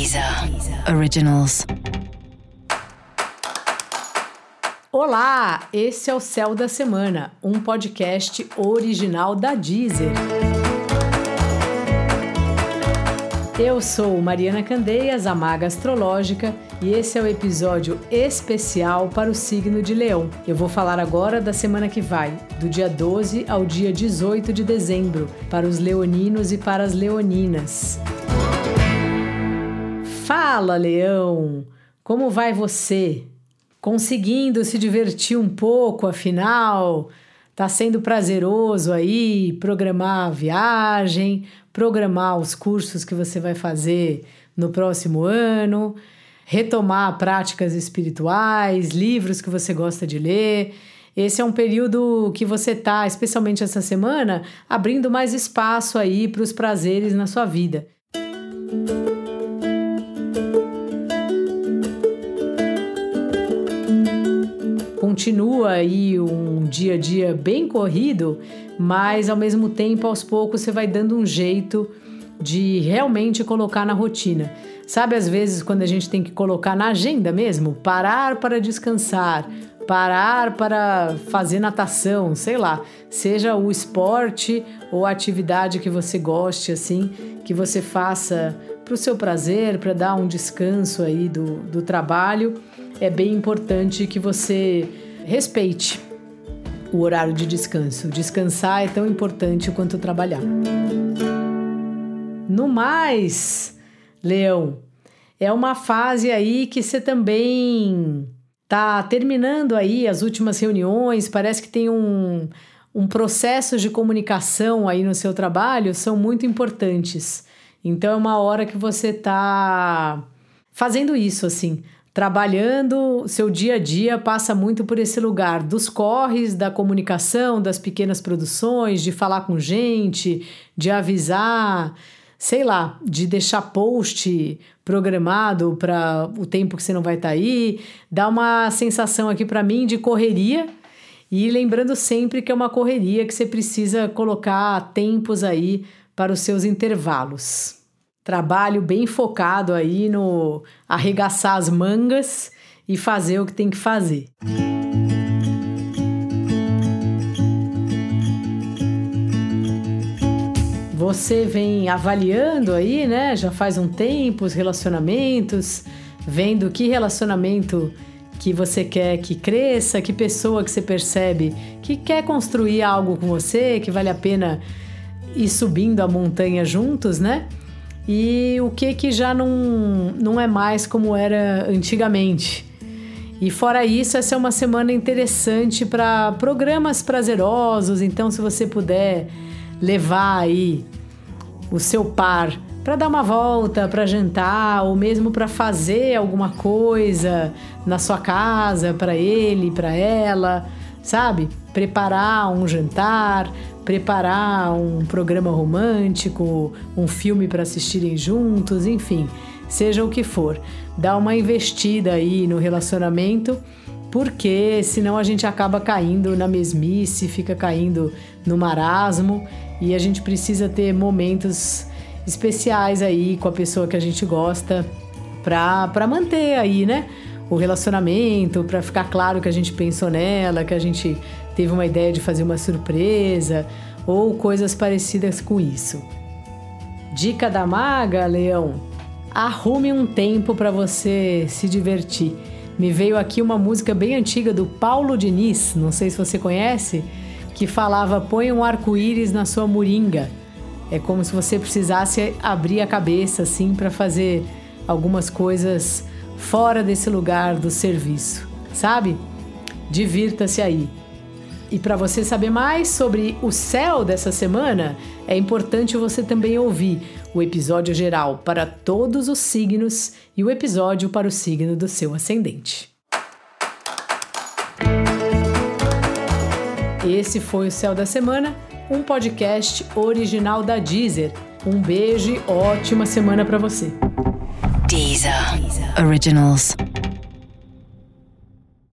Deezer Originals. Olá, esse é o Céu da Semana, um podcast original da Deezer. Eu sou Mariana Candeias, a maga astrológica, e esse é o episódio especial para o signo de Leão. Eu vou falar agora da semana que vai, do dia 12 ao dia 18 de dezembro, para os leoninos e para as leoninas. Fala, Leão! Como vai você? Conseguindo se divertir um pouco, afinal? Tá sendo prazeroso aí programar a viagem, programar os cursos que você vai fazer no próximo ano, retomar práticas espirituais, livros que você gosta de ler. Esse é um período que você tá, especialmente essa semana, abrindo mais espaço aí para os prazeres na sua vida. Continua aí um dia a dia bem corrido, mas ao mesmo tempo, aos poucos, você vai dando um jeito de realmente colocar na rotina. Sabe, às vezes, quando a gente tem que colocar na agenda mesmo, parar para descansar, parar para fazer natação, sei lá, seja o esporte ou a atividade que você goste, assim, que você faça para o seu prazer, para dar um descanso aí do, do trabalho é bem importante que você respeite o horário de descanso. Descansar é tão importante quanto trabalhar. No mais, Leão, é uma fase aí que você também tá terminando aí as últimas reuniões, parece que tem um, um processo de comunicação aí no seu trabalho, são muito importantes. Então é uma hora que você tá fazendo isso assim, trabalhando, seu dia a dia passa muito por esse lugar dos corres, da comunicação, das pequenas produções, de falar com gente, de avisar, sei lá, de deixar post programado para o tempo que você não vai estar tá aí, dá uma sensação aqui para mim de correria. E lembrando sempre que é uma correria que você precisa colocar tempos aí para os seus intervalos trabalho bem focado aí no arregaçar as mangas e fazer o que tem que fazer. Você vem avaliando aí, né? Já faz um tempo os relacionamentos, vendo que relacionamento que você quer que cresça, que pessoa que você percebe que quer construir algo com você, que vale a pena ir subindo a montanha juntos, né? E o que que já não, não é mais como era antigamente. E fora isso, essa é uma semana interessante para programas prazerosos, então se você puder levar aí o seu par para dar uma volta, para jantar ou mesmo para fazer alguma coisa na sua casa para ele, para ela, sabe? Preparar um jantar, preparar um programa romântico, um filme para assistirem juntos, enfim, seja o que for. Dá uma investida aí no relacionamento, porque senão a gente acaba caindo na mesmice, fica caindo no marasmo e a gente precisa ter momentos especiais aí com a pessoa que a gente gosta para manter aí, né? O relacionamento, para ficar claro que a gente pensou nela, que a gente teve uma ideia de fazer uma surpresa ou coisas parecidas com isso. Dica da maga, Leão: arrume um tempo para você se divertir. Me veio aqui uma música bem antiga do Paulo Diniz, não sei se você conhece, que falava: põe um arco-íris na sua moringa. É como se você precisasse abrir a cabeça assim para fazer algumas coisas fora desse lugar do serviço, sabe? Divirta-se aí. E para você saber mais sobre o céu dessa semana, é importante você também ouvir o episódio geral para todos os signos e o episódio para o signo do seu ascendente. Esse foi o Céu da Semana, um podcast original da Deezer. Um beijo e ótima semana para você. Deezer. Originals.